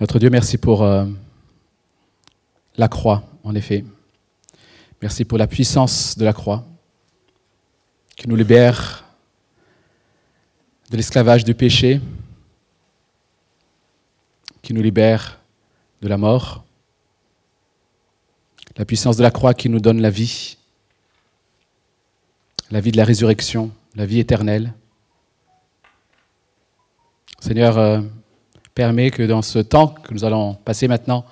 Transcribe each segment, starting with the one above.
Notre Dieu, merci pour euh, la croix, en effet. Merci pour la puissance de la croix qui nous libère de l'esclavage du péché, qui nous libère de la mort. La puissance de la croix qui nous donne la vie, la vie de la résurrection, la vie éternelle. Seigneur, euh, permet que dans ce temps que nous allons passer maintenant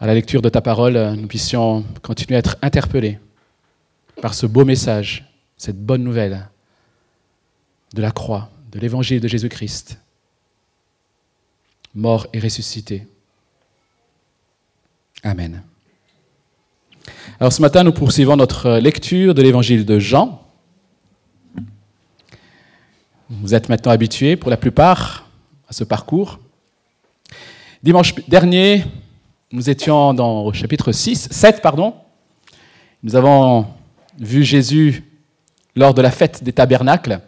à la lecture de ta parole, nous puissions continuer à être interpellés par ce beau message, cette bonne nouvelle de la croix, de l'évangile de Jésus-Christ, mort et ressuscité. Amen. Alors ce matin, nous poursuivons notre lecture de l'évangile de Jean. Vous êtes maintenant habitués, pour la plupart, ce parcours. Dimanche dernier, nous étions dans au chapitre 6, 7, pardon. Nous avons vu Jésus lors de la fête des tabernacles.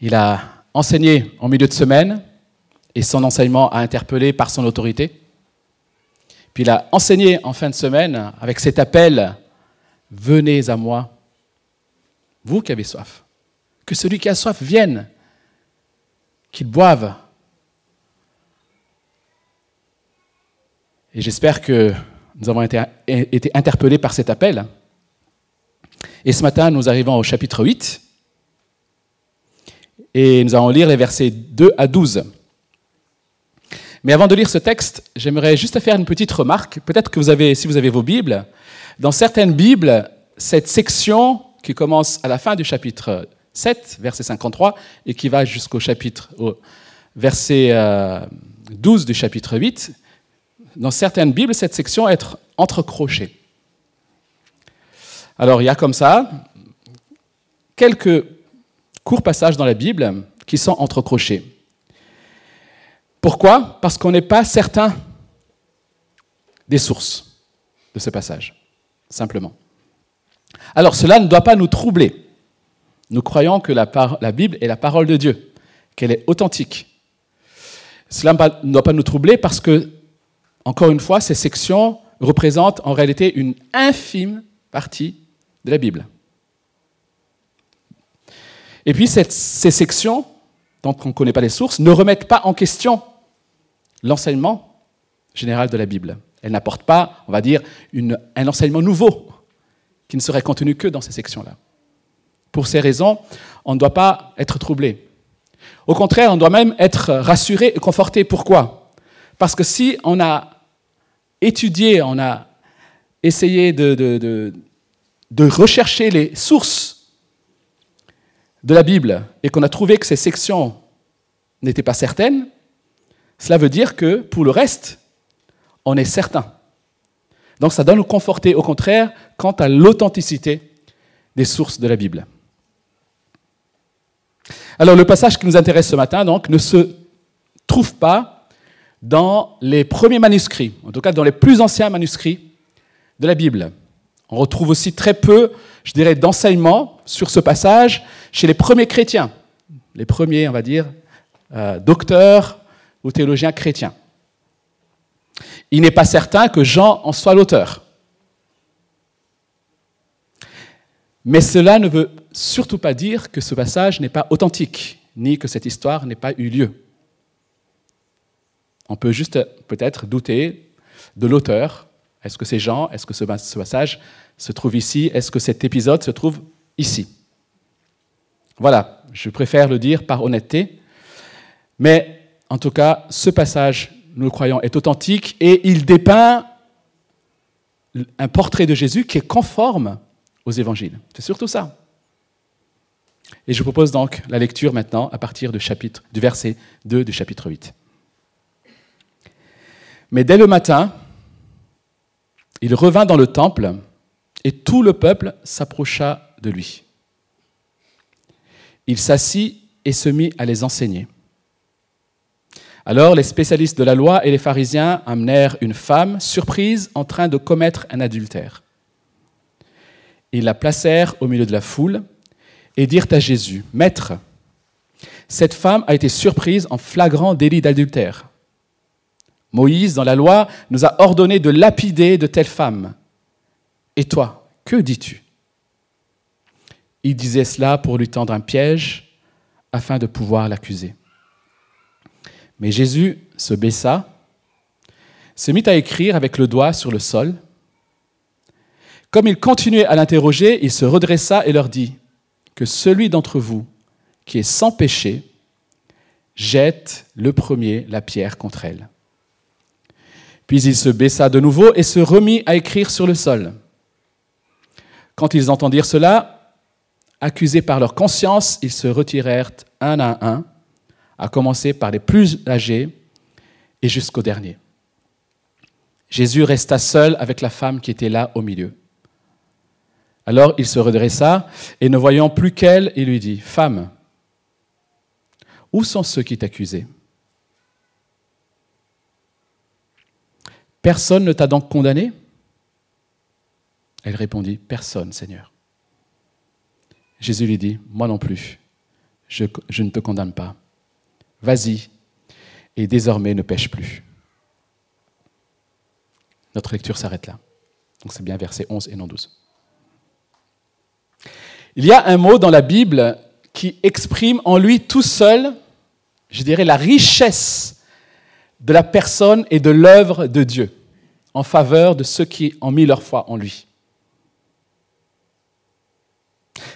Il a enseigné en milieu de semaine et son enseignement a interpellé par son autorité. Puis il a enseigné en fin de semaine avec cet appel Venez à moi, vous qui avez soif. Que celui qui a soif vienne qu'ils boivent. Et j'espère que nous avons été, interpellés par cet appel. Et ce matin, nous arrivons au chapitre 8. Et nous allons lire les versets 2 à 12. Mais avant de lire ce texte, j'aimerais juste faire une petite remarque. Peut-être que vous avez, si vous avez vos Bibles, dans certaines Bibles, cette section qui commence à la fin du chapitre 7, verset 53, et qui va jusqu'au chapitre, au verset 12 euh, du chapitre 8, dans certaines Bibles, cette section est entrecrochée. Alors il y a comme ça quelques courts passages dans la Bible qui sont entrecrochés. Pourquoi? Parce qu'on n'est pas certain des sources de ce passage, simplement. Alors cela ne doit pas nous troubler. Nous croyons que la, Bible est la parole de Dieu, qu'elle est authentique. Cela ne doit pas nous troubler parce que, encore une fois, ces sections représentent en réalité une infime partie de la Bible. Et puis, ces sections, dont on ne connaît pas les sources, ne remettent pas en question l'enseignement général de la Bible. Elles n'apportent pas, on va dire, un enseignement nouveau qui ne serait contenu que dans ces sections-là. Pour ces raisons, on ne doit pas être troublé. Au contraire, on doit même être rassuré et conforté. Pourquoi? Parce que si on a étudié, on a essayé de, rechercher les sources de la Bible et qu'on a trouvé que ces sections n'étaient pas certaines, cela veut dire que pour le reste, on est certain. Donc ça doit nous conforter au contraire quant à l'authenticité des sources de la Bible. Alors le passage qui nous intéresse ce matin donc, ne se trouve pas dans les premiers manuscrits, en tout cas dans les plus anciens manuscrits de la Bible. On retrouve aussi très peu, je dirais, d'enseignements sur ce passage chez les premiers chrétiens, les premiers, on va dire, euh, docteurs ou théologiens chrétiens. Il n'est pas certain que Jean en soit l'auteur. Mais cela ne veut surtout pas dire que ce passage n'est pas authentique, ni que cette histoire n'ait pas eu lieu. On peut juste peut-être douter de l'auteur. Est-ce que c'est Jean Est-ce que ce passage se trouve ici? Est-ce que cet épisode se trouve ici? Voilà, je préfère le dire par honnêteté. Mais en tout cas, ce passage, nous le croyons, est authentique et il dépeint un portrait de Jésus qui est conforme aux évangiles. C'est surtout ça. Et je propose donc la lecture maintenant à partir du, chapitre, du verset 2 du chapitre 8. Mais dès le matin, il revint dans le temple et tout le peuple s'approcha de lui. Il s'assit et se mit à les enseigner. Alors les spécialistes de la loi et les pharisiens amenèrent une femme surprise en train de commettre un adultère. Ils la placèrent au milieu de la foule et dirent à Jésus, Maître, cette femme a été surprise en flagrant délit d'adultère. Moïse, dans la loi, nous a ordonné de lapider de telles femmes. Et toi, que dis-tu? Il disait cela pour lui tendre un piège afin de pouvoir l'accuser. Mais Jésus se baissa, se mit à écrire avec le doigt sur le sol. Comme il continuait à l'interroger, il se redressa et leur dit, Que celui d'entre vous qui est sans péché jette le premier la pierre contre elle. Puis il se baissa de nouveau et se remit à écrire sur le sol. Quand ils entendirent cela, accusés par leur conscience, ils se retirèrent un à un, à commencer par les plus âgés et jusqu'au dernier. Jésus resta seul avec la femme qui était là au milieu. Alors il se redressa et ne voyant plus qu'elle, il lui dit, Femme, où sont ceux qui t'accusaient? Personne ne t'a donc condamné? Elle répondit, Personne, Seigneur. Jésus lui dit, Moi non plus, je, ne te condamne pas. Vas-y, et désormais ne pêche plus. Notre lecture s'arrête là. Donc c'est bien verset 11 et non 12. Il y a un mot dans la Bible qui exprime en lui tout seul, je dirais, la richesse de la personne et de l'œuvre de Dieu en faveur de ceux qui ont mis leur foi en lui.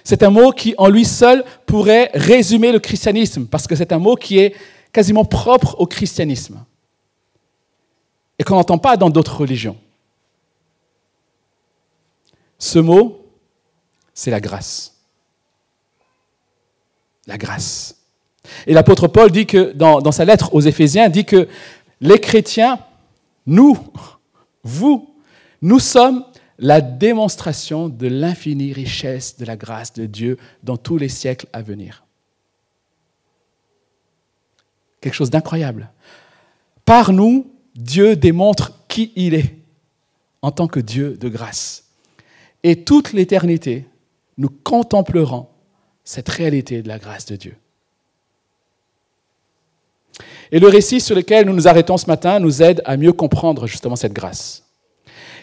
C'est un mot qui, en lui seul, pourrait résumer le christianisme, parce que c'est un mot qui est quasiment propre au christianisme et qu'on n'entend pas dans d'autres religions. Ce mot, c'est la grâce. La grâce. Et l'apôtre Paul dit que, dans, sa lettre aux Éphésiens, dit que les chrétiens, nous, vous, nous sommes la démonstration de l'infinie richesse de la grâce de Dieu dans tous les siècles à venir. Quelque chose d'incroyable. Par nous, Dieu démontre qui il est en tant que Dieu de grâce. Et toute l'éternité, nous contemplerons cette réalité de la grâce de Dieu. Et le récit sur lequel nous nous arrêtons ce matin nous aide à mieux comprendre justement cette grâce.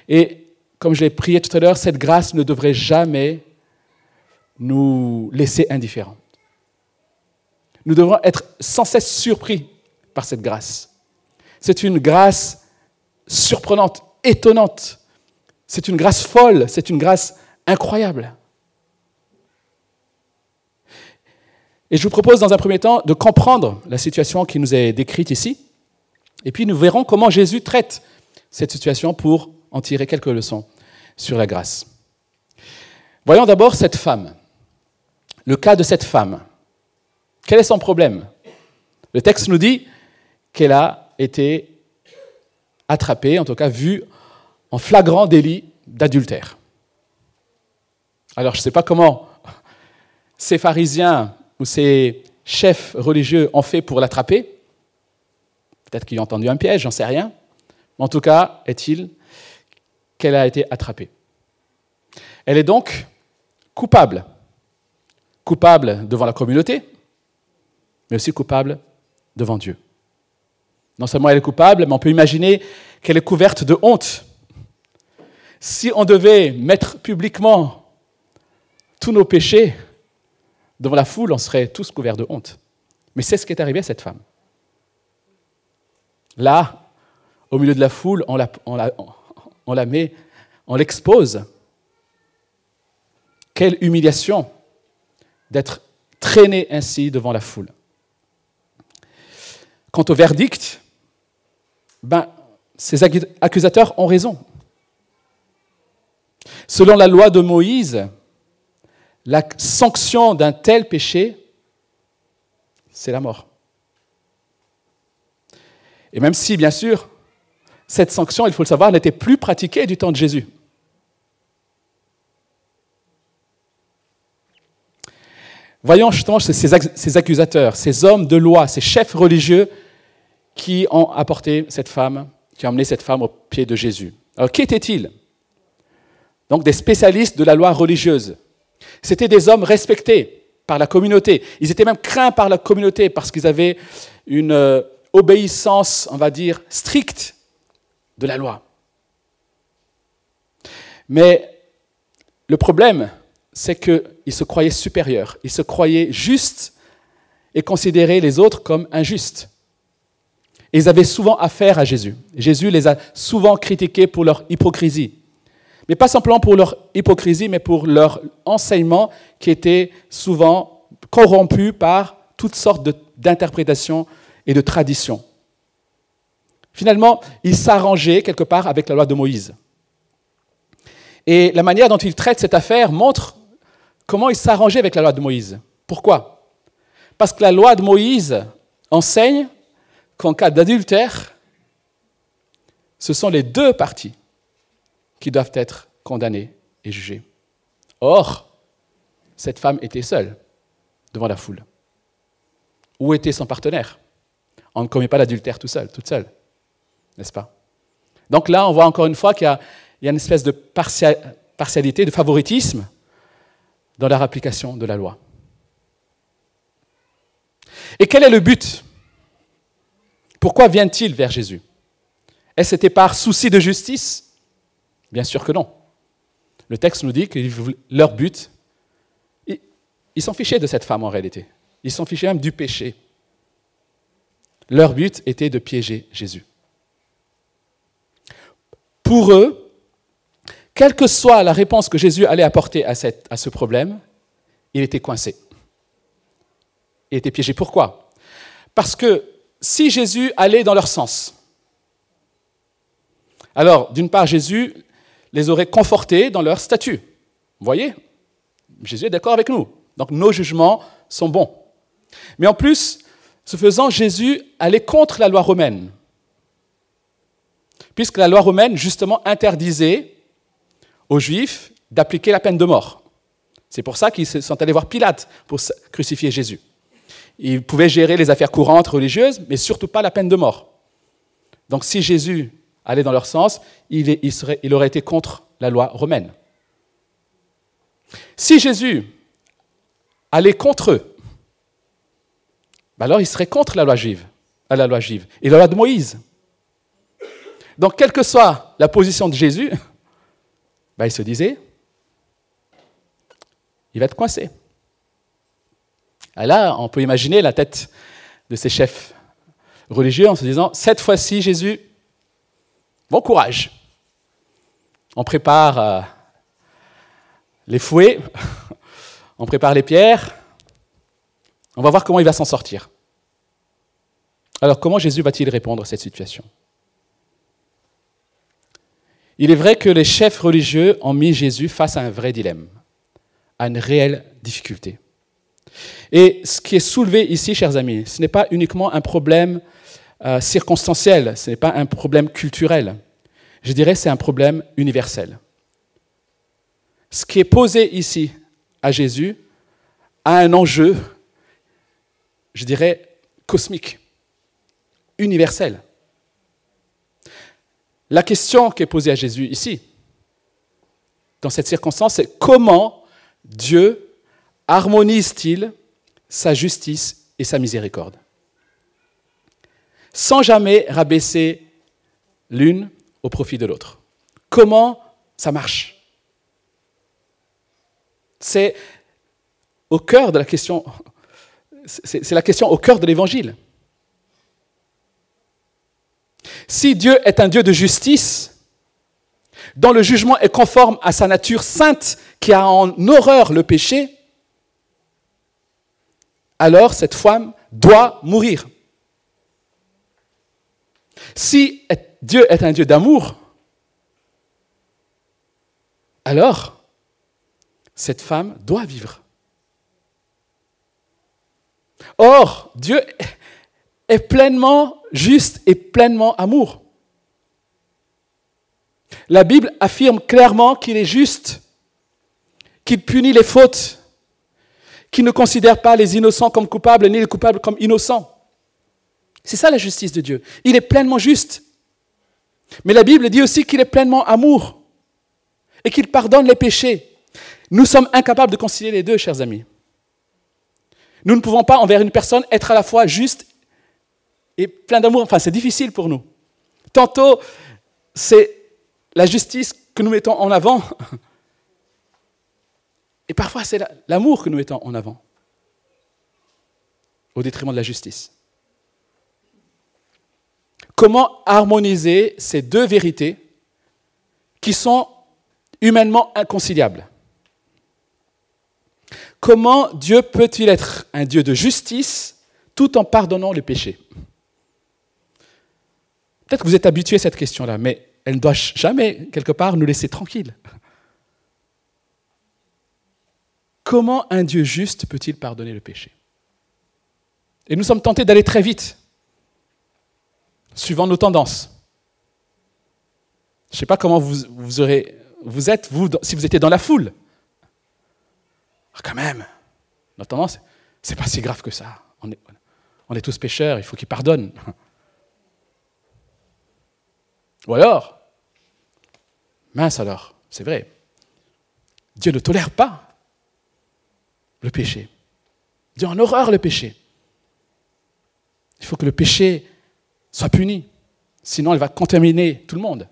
Et comme je l'ai prié tout à l'heure, cette grâce ne devrait jamais nous laisser indifférents. Nous devrons être sans cesse surpris par cette grâce. C'est une grâce surprenante, étonnante. C'est une grâce folle, c'est une grâce incroyable. Et je vous propose dans un premier temps de comprendre la situation qui nous est décrite ici, et puis nous verrons comment Jésus traite cette situation pour en tirer quelques leçons sur la grâce. Voyons d'abord cette femme, le cas de cette femme. Quel est son problème? Le texte nous dit qu'elle a été attrapée, en tout cas vue en flagrant délit d'adultère. Alors je ne sais pas comment ces pharisiens ou ces chefs religieux ont fait pour l'attraper. Peut-être qu'ils ont entendu un piège, j'en sais rien. Mais en tout cas, est-il qu'elle a été attrapée. Elle est donc coupable. Coupable devant la communauté, mais aussi coupable devant Dieu. Non seulement elle est coupable, mais on peut imaginer qu'elle est couverte de honte. Si on devait mettre publiquement tous nos péchés, devant la foule, on serait tous couverts de honte. Mais c'est ce qui est arrivé à cette femme. Là, au milieu de la foule, on la, met, on l'expose. Quelle humiliation d'être traîné ainsi devant la foule. Quant au verdict, ben, ces accusateurs ont raison. Selon la loi de Moïse, la sanction d'un tel péché, c'est la mort. Et même si, bien sûr, cette sanction, il faut le savoir, n'était plus pratiquée du temps de Jésus. Voyons justement ces accusateurs, ces hommes de loi, ces chefs religieux qui ont apporté cette femme, qui ont emmené cette femme au pied de Jésus. Alors, qui étaient-ils Donc, des spécialistes de la loi religieuse. C'étaient des hommes respectés, par la communauté. Ils étaient même craints par la communauté parce qu'ils avaient une euh, obéissance, on va dire, stricte de la loi. Mais le problème, c'est qu'ils se croyaient supérieurs, ils se croyaient justes et considéraient les autres comme injustes. Et ils avaient souvent affaire à Jésus. Jésus les a souvent critiqués pour leur hypocrisie. Mais pas simplement pour leur hypocrisie, mais pour leur enseignement qui était souvent corrompu par toutes sortes d'interprétations et de traditions. Finalement, ils s'arrangeaient quelque part avec la loi de Moïse. Et la manière dont ils traitent cette affaire montre comment ils s'arrangeaient avec la loi de Moïse. Pourquoi? Parce que la loi de Moïse enseigne qu'en cas d'adultère, ce sont les deux parties qui doivent être condamnées et jugées. Or, cette femme était seule devant la foule. Où était son partenaire? On ne commet pas l'adultère tout seul, toute seule, n'est-ce pas? Donc là, on voit encore une fois qu'il y, a une espèce de partialité, de favoritisme dans leur application de la loi. Et quel est le but? Pourquoi vient-il vers Jésus? Est-ce c'était par souci de justice? Bien sûr que non. Le texte nous dit que leur but, ils s'en fichaient de cette femme en réalité. Ils s'en fichaient même du péché. Leur but était de piéger Jésus. Pour eux, quelle que soit la réponse que Jésus allait apporter à, à ce problème, il était coincé. Il était piégé. Pourquoi? Parce que si Jésus allait dans leur sens, alors d'une part Jésus les aurait confortés dans leur statut. Vous voyez? Jésus est d'accord avec nous. Donc nos jugements sont bons. Mais en plus, ce faisant, Jésus allait contre la loi romaine. Puisque la loi romaine, justement, interdisait aux Juifs d'appliquer la peine de mort. C'est pour ça qu'ils sont allés voir Pilate pour crucifier Jésus. Il pouvait gérer les affaires courantes religieuses, mais surtout pas la peine de mort. Donc si Jésus allait dans leur sens, il, aurait été contre la loi romaine. Si Jésus allait contre eux, ben alors il serait contre la loi juive, à la loi juive et la loi de Moïse. Donc quelle que soit la position de Jésus, ben il se disait, il va être coincé. Et là, on peut imaginer la tête de ces chefs religieux en se disant, cette fois-ci, Jésus, bon courage. On prépare euh, les fouets, on prépare les pierres, on va voir comment il va s'en sortir. Alors comment Jésus va-t-il répondre à cette situation? Il est vrai que les chefs religieux ont mis Jésus face à un vrai dilemme, à une réelle difficulté. Et ce qui est soulevé ici, chers amis, ce n'est pas uniquement un problème euh, circonstanciel, ce n'est pas un problème culturel. Je dirais c'est un problème universel. Ce qui est posé ici à Jésus a un enjeu, je dirais, cosmique, universel. La question qui est posée à Jésus ici, dans cette circonstance, c'est comment Dieu harmonise-t-il sa justice et sa miséricorde? Sans jamais rabaisser l'une au profit de l'autre. Comment ça marche? C'est au cœur de la question, c'est la question au cœur de l'évangile. Si Dieu est un Dieu de justice, dont le jugement est conforme à sa nature sainte qui a en horreur le péché, alors cette femme doit mourir. Si Dieu est un Dieu d'amour, alors cette femme doit vivre. Or, Dieu est pleinement juste et pleinement amour. La Bible affirme clairement qu'il est juste, qu'il punit les fautes, qui ne considère pas les innocents comme coupables ni les coupables comme innocents. C'est ça la justice de Dieu. Il est pleinement juste. Mais la Bible dit aussi qu'il est pleinement amour et qu'il pardonne les péchés. Nous sommes incapables de concilier les deux, chers amis. Nous ne pouvons pas, envers une personne, être à la fois juste et plein d'amour. Enfin, c'est difficile pour nous. Tantôt, c'est la justice que nous mettons en avant. Et parfois, c'est l'amour que nous mettons en avant, au détriment de la justice. Comment harmoniser ces deux vérités qui sont humainement inconciliables. Comment Dieu peut-il être un Dieu de justice tout en pardonnant le péché Peut-être que vous êtes habitué à cette question-là, mais elle ne doit jamais, quelque part, nous laisser tranquilles. Comment un Dieu juste peut-il pardonner le péché? Et nous sommes tentés d'aller très vite, suivant nos tendances. Je ne sais pas comment vous, aurez, vous êtes, vous, si vous étiez dans la foule. Ah, quand même, notre tendance, c'est pas si grave que ça. On est tous pécheurs, il faut qu'ils pardonnent. Ou alors, mince alors, c'est vrai, Dieu ne tolère pas le péché. Dieu en horreur le péché. Il faut que le péché soit puni, sinon il va contaminer tout le monde.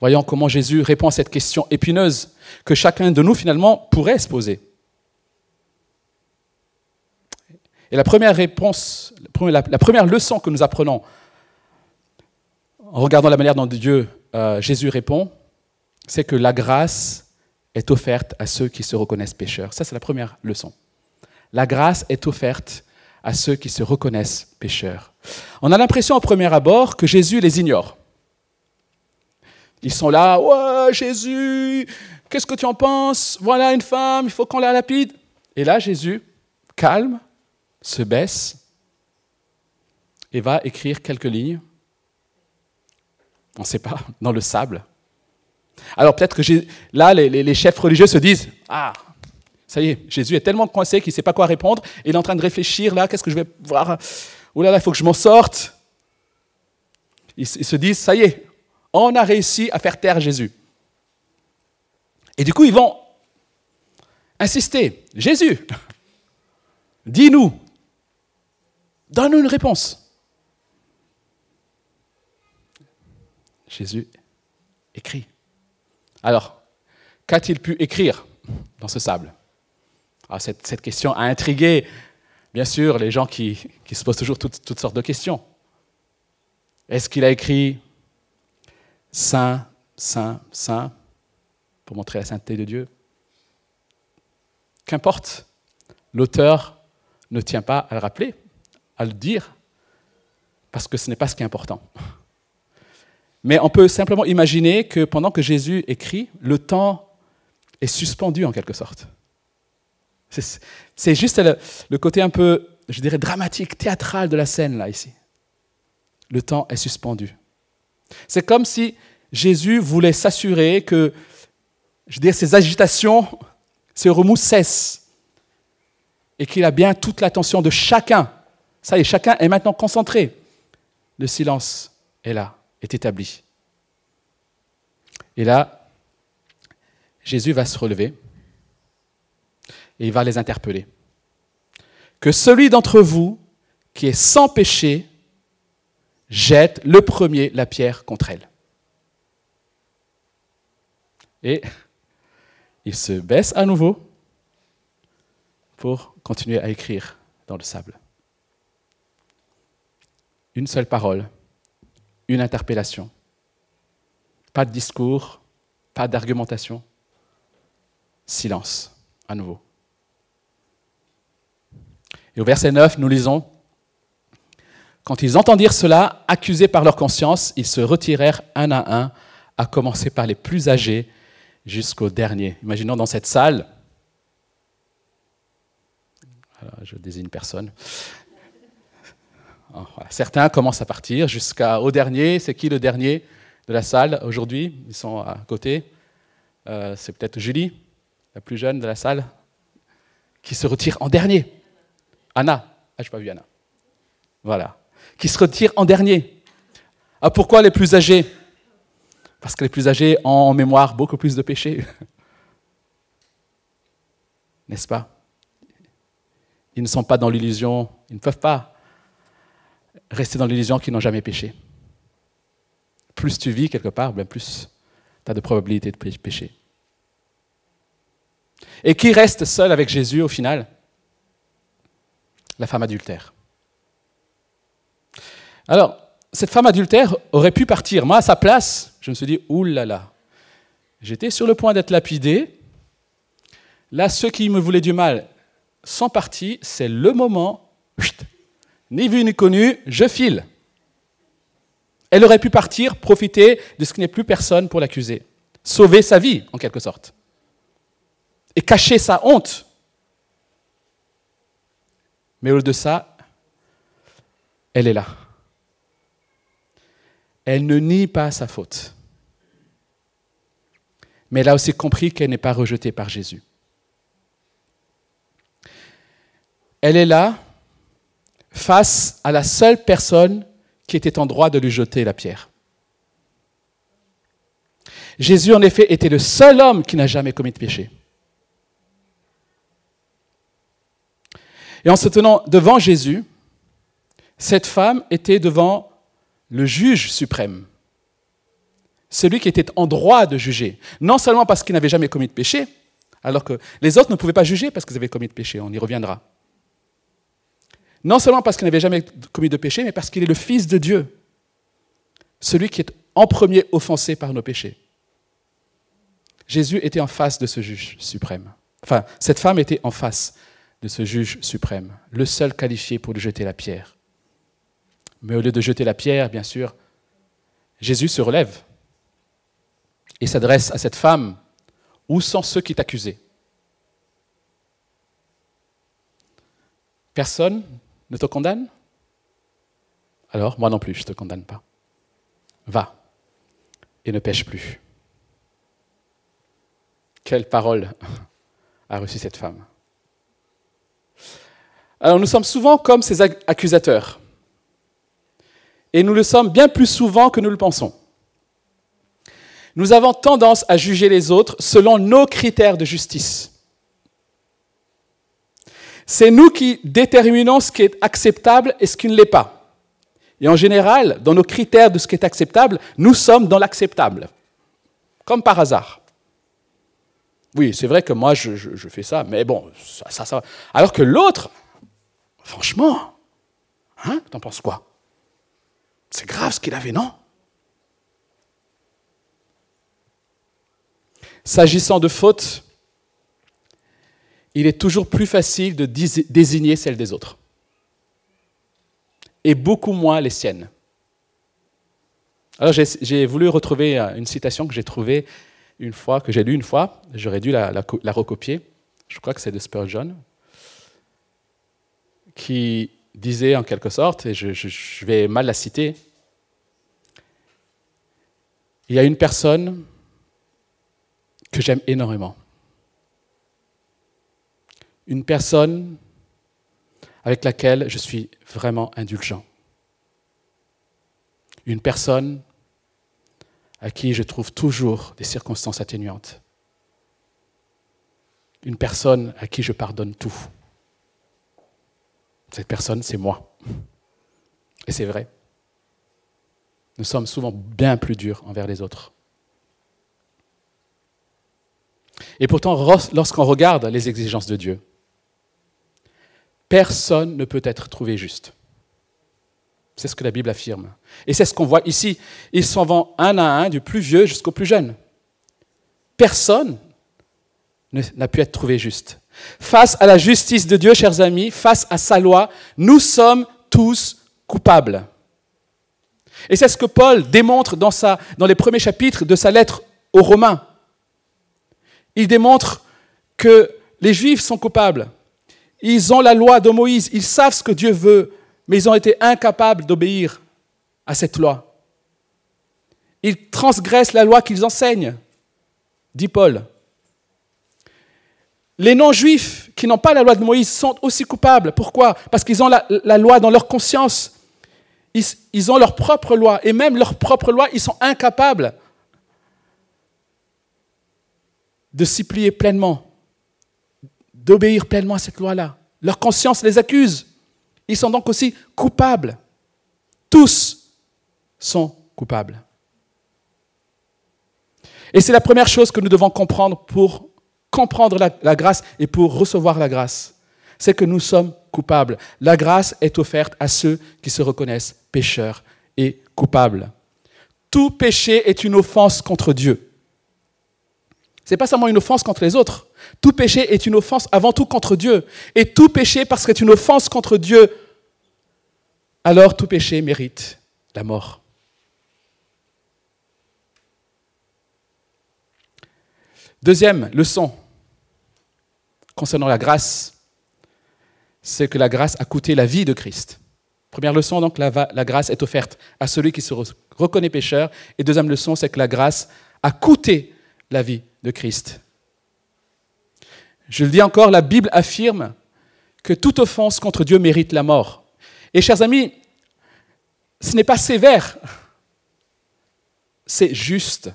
Voyons comment Jésus répond à cette question épineuse que chacun de nous finalement pourrait se poser. Et la première réponse, la première leçon que nous apprenons en regardant la manière dont Dieu, euh, Jésus répond, c'est que la grâce est offerte à ceux qui se reconnaissent pécheurs. Ça, c'est la première leçon. La grâce est offerte à ceux qui se reconnaissent pécheurs. On a l'impression au premier abord que Jésus les ignore. Ils sont là, ouais, Jésus, qu'est-ce que tu en penses? Voilà une femme, il faut qu'on la lapide. Et là, Jésus, calme, se baisse et va écrire quelques lignes on ne sait pas, dans le sable. Alors peut-être que là, les, chefs religieux se disent, ah, ça y est, Jésus est tellement coincé qu'il ne sait pas quoi répondre, il est en train de réfléchir, là, qu'est-ce que je vais voir? Oh là il faut que je m'en sorte. Ils se disent, ça y est, on a réussi à faire taire Jésus. Et du coup, ils vont insister, Jésus, dis-nous, donne-nous une réponse. Jésus écrit. Alors, qu'a-t-il pu écrire dans ce sable? Ah, cette, question a intrigué, bien sûr, les gens qui, se posent toujours toutes, sortes de questions. Est-ce qu'il a écrit Saint, Saint, Saint pour montrer la sainteté de Dieu? Qu'importe, l'auteur ne tient pas à le rappeler, à le dire, parce que ce n'est pas ce qui est important. Mais on peut simplement imaginer que pendant que Jésus écrit, le temps est suspendu en quelque sorte. C'est juste le, côté un peu, je dirais, dramatique, théâtral de la scène, là, ici. Le temps est suspendu. C'est comme si Jésus voulait s'assurer que, je veux dire, ses agitations, ses remous cessent et qu'il a bien toute l'attention de chacun. Ça y est, chacun est maintenant concentré. Le silence est là est établi. Et là, Jésus va se relever et il va les interpeller. Que celui d'entre vous qui est sans péché jette le premier la pierre contre elle. Et il se baisse à nouveau pour continuer à écrire dans le sable. Une seule parole une interpellation. Pas de discours, pas d'argumentation. Silence, à nouveau. Et au verset 9, nous lisons, Quand ils entendirent cela, accusés par leur conscience, ils se retirèrent un à un, à commencer par les plus âgés jusqu'au dernier. Imaginons dans cette salle, je désigne personne, ah, Certains commencent à partir jusqu'au dernier. C'est qui le dernier de la salle aujourd'hui? Ils sont à côté. Euh, c'est peut-être Julie, la plus jeune de la salle, qui se retire en dernier. Anna. Ah, je n'ai pas vu Anna. Voilà. Qui se retire en dernier. Ah, pourquoi les plus âgés? Parce que les plus âgés ont en mémoire beaucoup plus de péchés. N'est-ce pas? Ils ne sont pas dans l'illusion, ils ne peuvent pas rester dans l'illusion qu'ils n'ont jamais péché. Plus tu vis quelque part, ben plus tu as de probabilités de pécher. Et qui reste seul avec Jésus au final? La femme adultère. Alors, cette femme adultère aurait pu partir. Moi, à sa place, je me suis dit, oulala, j'étais sur le point d'être lapidé. Là, ceux qui me voulaient du mal sont partis. C'est le moment, ni vu ni connu, je file. Elle aurait pu partir, profiter de ce qu'il ait plus personne pour l'accuser. Sauver sa vie, en quelque sorte. Et cacher sa honte. Mais au lieu de ça, elle est là elle ne nie pas sa faute. Mais elle a aussi compris qu'elle n'est pas rejetée par Jésus. Elle est là face à la seule personne qui était en droit de lui jeter la pierre. Jésus, en effet, était le seul homme qui n'a jamais commis de péché. Et en se tenant devant Jésus, cette femme était devant le juge suprême, celui qui était en droit de juger, non seulement parce qu'il n'avait jamais commis de péché, alors que les autres ne pouvaient pas juger parce qu'ils avaient commis de péché, on y reviendra. Non seulement parce qu'il n'avait jamais commis de péché, mais parce qu'il est le Fils de Dieu, celui qui est en premier offensé par nos péchés. Jésus était en face de ce juge suprême. Enfin, cette femme était en face de ce juge suprême, le seul qualifié pour lui jeter la pierre. Mais au lieu de jeter la pierre, bien sûr, Jésus se relève et s'adresse à cette femme. Où sont ceux qui t'accusaient? Personne ne te condamne? Alors, moi non plus, je ne te condamne pas. Va et ne pêche plus. Quelle parole a reçu cette femme? Alors nous sommes souvent comme ces accusateurs. Et nous le sommes bien plus souvent que nous le pensons. Nous avons tendance à juger les autres selon nos critères de justice. C'est nous qui déterminons ce qui est acceptable et ce qui ne l'est pas. Et en général, dans nos critères de ce qui est acceptable, nous sommes dans l'acceptable. Comme par hasard. Oui, c'est vrai que moi, je, fais ça, mais bon, ça, ça, ça. Alors que l'autre, franchement, hein, t'en penses quoi? C'est grave ce qu'il avait, non? S'agissant de fautes, il est toujours plus facile de désigner celles des autres. Et beaucoup moins les siennes. Alors j'ai voulu retrouver une citation que j'ai trouvée une fois, que j'ai lue une fois. J'aurais dû la, la, recopier. Je crois que c'est de Spurgeon, qui disait en quelque sorte, et je, vais mal la citer, il y a une personne que j'aime énormément. Une personne avec laquelle je suis vraiment indulgent. Une personne à qui je trouve toujours des circonstances atténuantes. Une personne à qui je pardonne tout. Cette personne, c'est moi. Et c'est vrai. Nous sommes souvent bien plus durs envers les autres. Et pourtant, lorsqu'on regarde les exigences de Dieu, personne ne peut être trouvé juste. C'est ce que la Bible affirme. Et c'est ce qu'on voit ici. Ils s'en vont un à un, du plus vieux jusqu'au plus jeune. Personne n'a pu être trouvé juste. Face à la justice de Dieu, chers amis, face à sa loi, nous sommes tous coupables. Et c'est ce que Paul démontre dans, les premiers chapitres de sa lettre aux Romains. Il démontre que les Juifs sont coupables. Ils ont la loi de Moïse, ils savent ce que Dieu veut, mais ils ont été incapables d'obéir à cette loi. Ils transgressent la loi qu'ils enseignent, dit Paul. Les non-juifs qui n'ont pas la loi de Moïse sont aussi coupables. Pourquoi? Parce qu'ils ont la, loi dans leur conscience. Ils, ont leur propre loi. Et même leur propre loi, ils sont incapables de s'y plier pleinement, d'obéir pleinement à cette loi-là. Leur conscience les accuse. Ils sont donc aussi coupables. Tous sont coupables. Et c'est la première chose que nous devons comprendre pour comprendre la, grâce et pour recevoir la grâce. C'est que nous sommes coupables. La grâce est offerte à ceux qui se reconnaissent pécheurs et coupables. Tout péché est une offense contre Dieu. Ce n'est pas seulement une offense contre les autres. Tout péché est une offense avant tout contre Dieu. Et tout péché, parce que c'est une offense contre Dieu, alors tout péché mérite la mort. Deuxième leçon concernant la grâce, c'est que la grâce a coûté la vie de Christ. Première leçon, donc, la, grâce est offerte à celui qui se reconnaît pécheur. Et deuxième leçon, c'est que la grâce a coûté la vie de Christ. Je le dis encore, la Bible affirme que toute offense contre Dieu mérite la mort. Et chers amis, ce n'est pas sévère, c'est juste.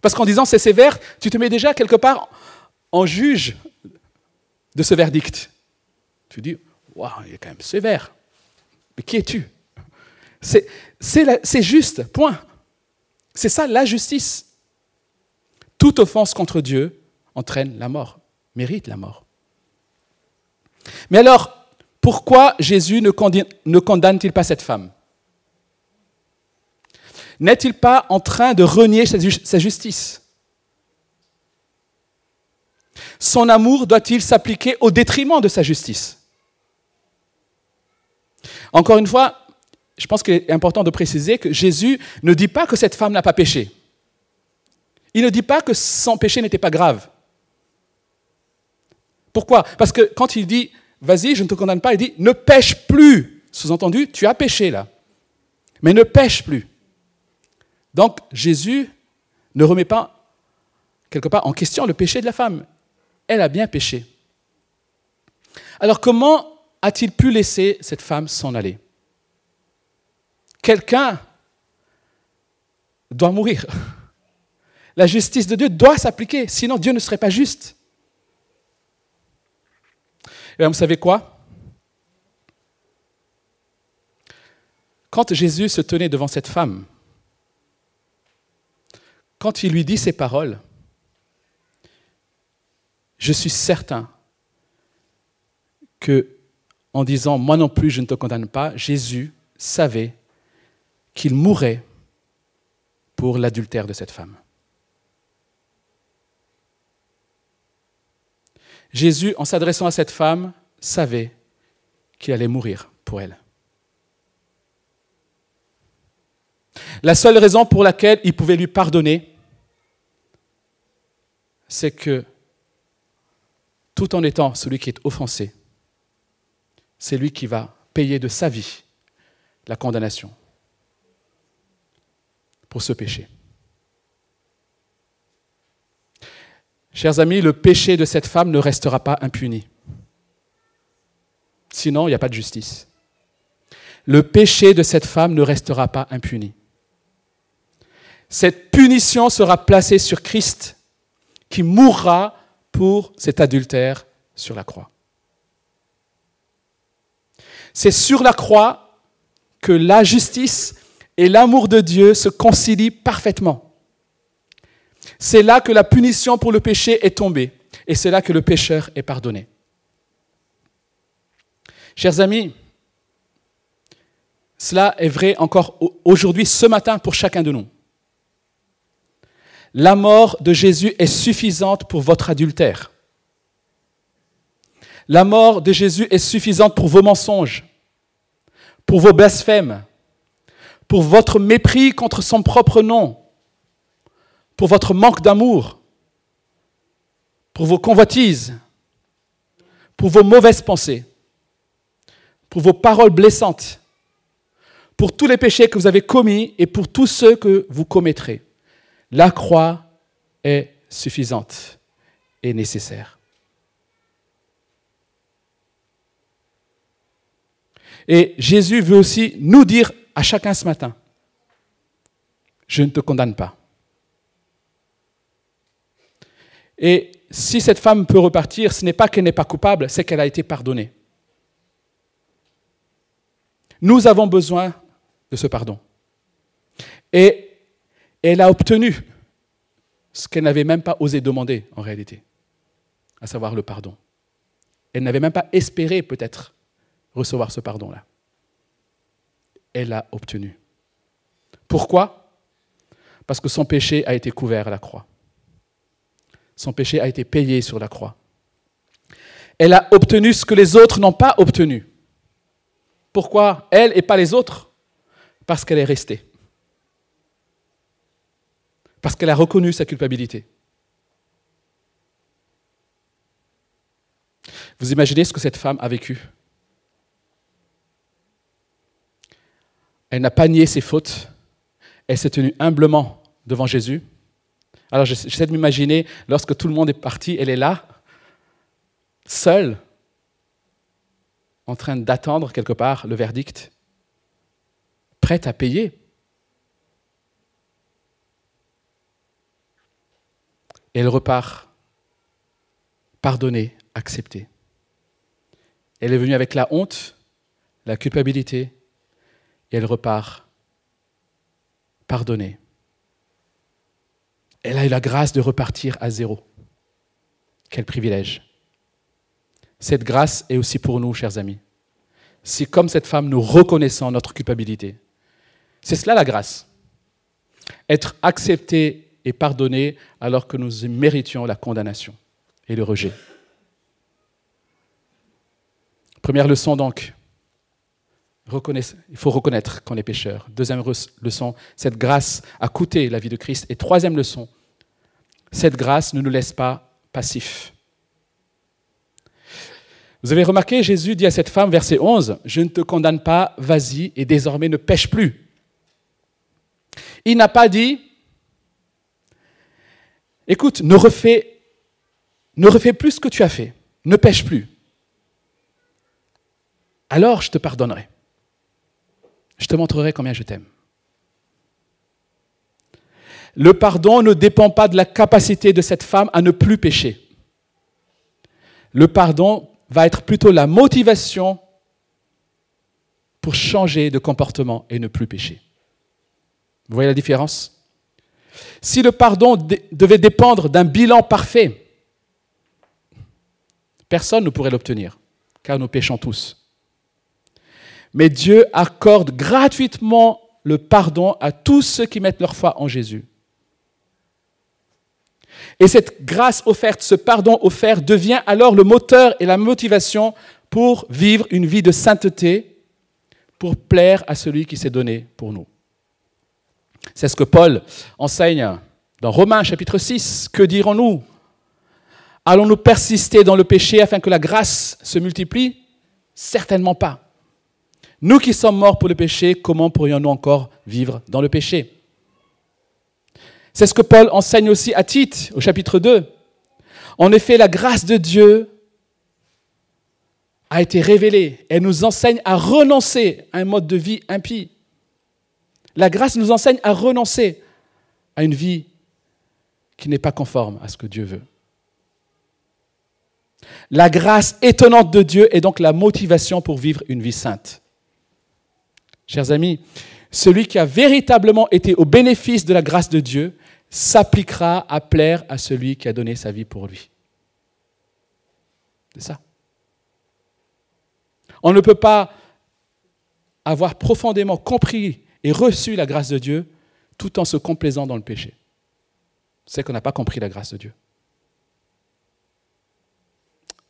Parce qu'en disant c'est sévère, tu te mets déjà quelque part en juge de ce verdict. Tu dis, waouh, il est quand même sévère. Mais qui es-tu? C'est juste, point. C'est ça la justice. Toute offense contre Dieu entraîne la mort, mérite la mort. Mais alors, pourquoi Jésus ne condamne-t-il pas cette femme? N'est-il pas en train de renier sa justice? Son amour doit-il s'appliquer au détriment de sa justice? Encore une fois, je pense qu'il est important de préciser que Jésus ne dit pas que cette femme n'a pas péché. Il ne dit pas que son péché n'était pas grave. Pourquoi? Parce que quand il dit vas-y, je ne te condamne pas, il dit ne pêche plus. Sous-entendu, tu as péché là. Mais ne pêche plus. Donc Jésus ne remet pas quelque part en question le péché de la femme. Elle a bien péché. Alors comment a-t-il pu laisser cette femme s'en aller? Quelqu'un doit mourir. La justice de Dieu doit s'appliquer, sinon Dieu ne serait pas juste. Et vous savez quoi? Quand Jésus se tenait devant cette femme, quand il lui dit ces paroles, je suis certain que, en disant Moi non plus, je ne te condamne pas, Jésus savait qu'il mourrait pour l'adultère de cette femme. Jésus, en s'adressant à cette femme, savait qu'il allait mourir pour elle. La seule raison pour laquelle il pouvait lui pardonner, c'est que tout en étant celui qui est offensé, c'est lui qui va payer de sa vie la condamnation pour ce péché. Chers amis, le péché de cette femme ne restera pas impuni. Sinon, il n'y a pas de justice. Le péché de cette femme ne restera pas impuni. Cette punition sera placée sur Christ qui mourra pour cet adultère sur la croix. C'est sur la croix que la justice et l'amour de Dieu se concilient parfaitement. C'est là que la punition pour le péché est tombée et c'est là que le pécheur est pardonné. Chers amis, cela est vrai encore aujourd'hui, ce matin, pour chacun de nous. La mort de Jésus est suffisante pour votre adultère. La mort de Jésus est suffisante pour vos mensonges, pour vos blasphèmes, pour votre mépris contre son propre nom, pour votre manque d'amour, pour vos convoitises, pour vos mauvaises pensées, pour vos paroles blessantes, pour tous les péchés que vous avez commis et pour tous ceux que vous commettrez. La croix est suffisante et nécessaire. Et Jésus veut aussi nous dire à chacun ce matin, je ne te condamne pas. Et si cette femme peut repartir, ce n'est pas qu'elle n'est pas coupable, c'est qu'elle a été pardonnée. Nous avons besoin de ce pardon. Et elle a obtenu ce qu'elle n'avait même pas osé demander en réalité, à savoir le pardon. Elle n'avait même pas espéré peut-être recevoir ce pardon-là. Elle l'a obtenu. Pourquoi? Parce que son péché a été couvert à la croix. Son péché a été payé sur la croix. Elle a obtenu ce que les autres n'ont pas obtenu. Pourquoi elle et pas les autres? Parce qu'elle est restée. Parce qu'elle a reconnu sa culpabilité. Vous imaginez ce que cette femme a vécu? Elle n'a pas nié ses fautes. Elle s'est tenue humblement devant Jésus. Alors j'essaie de m'imaginer, lorsque tout le monde est parti, elle est là, seule, en train d'attendre quelque part le verdict, prête à payer. Et elle repart, pardonnée, acceptée. Elle est venue avec la honte, la culpabilité, et elle repart pardonnée. Elle a eu la grâce de repartir à zéro. Quel privilège. Cette grâce est aussi pour nous, chers amis. Si comme cette femme, nous reconnaissons notre culpabilité. C'est cela la grâce. Être accepté et pardonné alors que nous méritions la condamnation et le rejet. Première leçon donc, il faut reconnaître qu'on est pécheur. Deuxième leçon, cette grâce a coûté la vie de Christ. Et troisième leçon, cette grâce ne nous laisse pas passifs. Vous avez remarqué, Jésus dit à cette femme, verset 11, Je ne te condamne pas, vas-y et désormais ne pêche plus. Il n'a pas dit, écoute, ne refais, ne refais plus ce que tu as fait, ne pêche plus. Alors je te pardonnerai je te montrerai combien je t'aime. Le pardon ne dépend pas de la capacité de cette femme à ne plus pécher. Le pardon va être plutôt la motivation pour changer de comportement et ne plus pécher. Vous voyez la différence? Si le pardon devait dépendre d'un bilan parfait, personne ne pourrait l'obtenir, car nous péchons tous. Mais Dieu accorde gratuitement le pardon à tous ceux qui mettent leur foi en Jésus. Et cette grâce offerte, ce pardon offert devient alors le moteur et la motivation pour vivre une vie de sainteté, pour plaire à celui qui s'est donné pour nous. C'est ce que Paul enseigne dans Romains chapitre 6. Que dirons-nous? Allons-nous persister dans le péché afin que la grâce se multiplie? Certainement pas. Nous qui sommes morts pour le péché, comment pourrions-nous encore vivre dans le péché? C'est ce que Paul enseigne aussi à Tite au chapitre 2. En effet, la grâce de Dieu a été révélée. Elle nous enseigne à renoncer à un mode de vie impie. La grâce nous enseigne à renoncer à une vie qui n'est pas conforme à ce que Dieu veut. La grâce étonnante de Dieu est donc la motivation pour vivre une vie sainte. Chers amis, celui qui a véritablement été au bénéfice de la grâce de Dieu s'appliquera à plaire à celui qui a donné sa vie pour lui. C'est ça. On ne peut pas avoir profondément compris et reçu la grâce de Dieu tout en se complaisant dans le péché. C'est qu'on n'a pas compris la grâce de Dieu.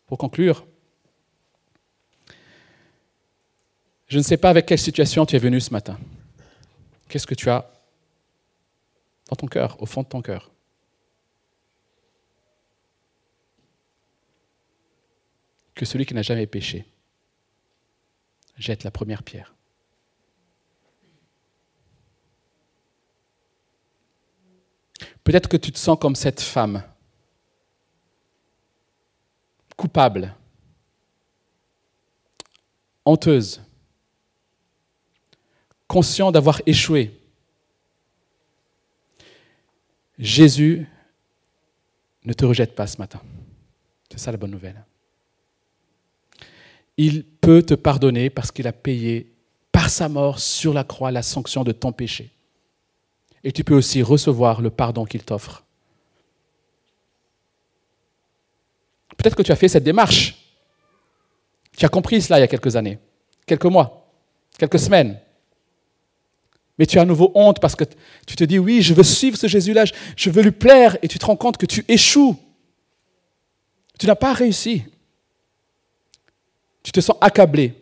Pour conclure, Je ne sais pas avec quelle situation tu es venu ce matin. Qu'est-ce que tu as dans ton cœur, au fond de ton cœur? Que celui qui n'a jamais péché jette la première pierre. Peut-être que tu te sens comme cette femme, coupable, honteuse, conscient d'avoir échoué. Jésus ne te rejette pas ce matin. C'est ça la bonne nouvelle. Il peut te pardonner parce qu'il a payé par sa mort sur la croix la sanction de ton péché. Et tu peux aussi recevoir le pardon qu'il t'offre. Peut-être que tu as fait cette démarche. Tu as compris cela il y a quelques années, quelques mois, quelques semaines. Mais tu as à nouveau honte parce que tu te dis, oui, je veux suivre ce Jésus-là, je veux lui plaire, et tu te rends compte que tu échoues. Tu n'as pas réussi. Tu te sens accablé.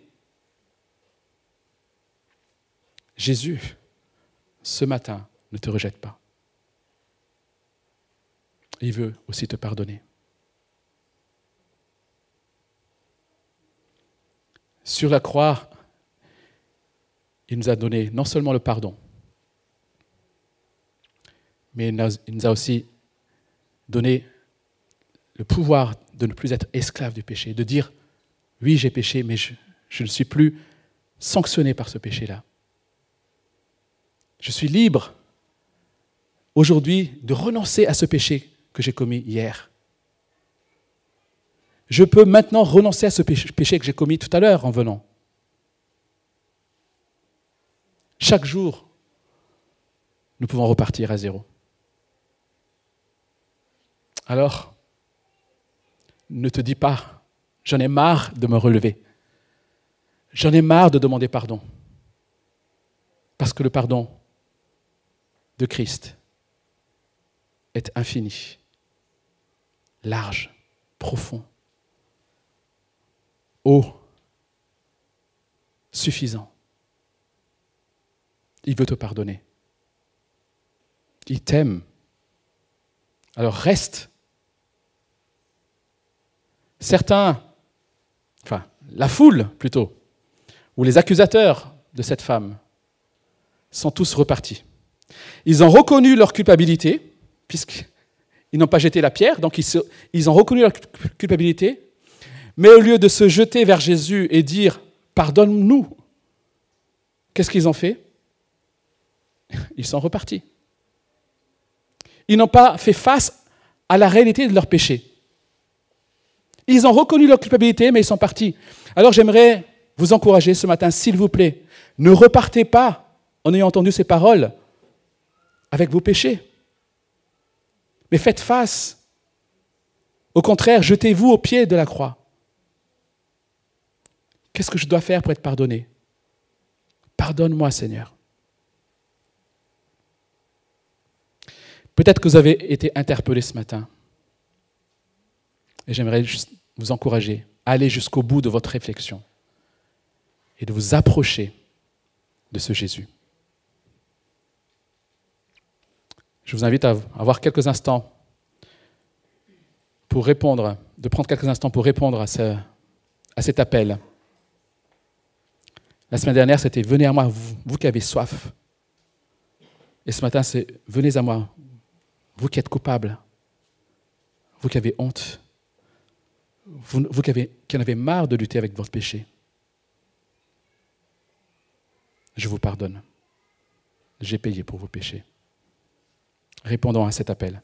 Jésus, ce matin, ne te rejette pas. Il veut aussi te pardonner. Sur la croix, il nous a donné non seulement le pardon, mais il nous a aussi donné le pouvoir de ne plus être esclave du péché, de dire, oui, j'ai péché, mais je, ne suis plus sanctionné par ce péché-là. Je suis libre aujourd'hui de renoncer à ce péché que j'ai commis hier. Je peux maintenant renoncer à ce péché que j'ai commis tout à l'heure en venant. Chaque jour, nous pouvons repartir à zéro. Alors, ne te dis pas, j'en ai marre de me relever. J'en ai marre de demander pardon. Parce que le pardon de Christ est infini, large, profond, haut, suffisant. Il veut te pardonner. Il t'aime. Alors reste. Certains, enfin la foule plutôt, ou les accusateurs de cette femme, sont tous repartis. Ils ont reconnu leur culpabilité, puisqu'ils n'ont pas jeté la pierre, donc ils, ont reconnu leur culpabilité, mais au lieu de se jeter vers Jésus et dire Pardonne-nous, qu'est-ce qu'ils ont fait? Ils sont repartis. Ils n'ont pas fait face à la réalité de leur péché. Ils ont reconnu leur culpabilité, mais ils sont partis. Alors j'aimerais vous encourager ce matin, s'il vous plaît, ne repartez pas en ayant entendu ces paroles avec vos péchés. Mais faites face. Au contraire, jetez-vous au pied de la croix. Qu'est-ce que je dois faire pour être pardonné? Pardonne-moi, Seigneur. Peut-être que vous avez été interpellé ce matin. Et j'aimerais vous encourager à aller jusqu'au bout de votre réflexion et de vous approcher de ce Jésus. Je vous invite à avoir quelques instants pour répondre, de prendre quelques instants pour répondre à, ce, à cet appel. La semaine dernière, c'était Venez à moi, vous, qui avez soif. Et ce matin, c'est Venez à moi, vous qui êtes coupable, vous qui avez honte, vous, qui, qui en avez marre de lutter avec votre péché, je vous pardonne. J'ai payé pour vos péchés. Répondons à cet appel.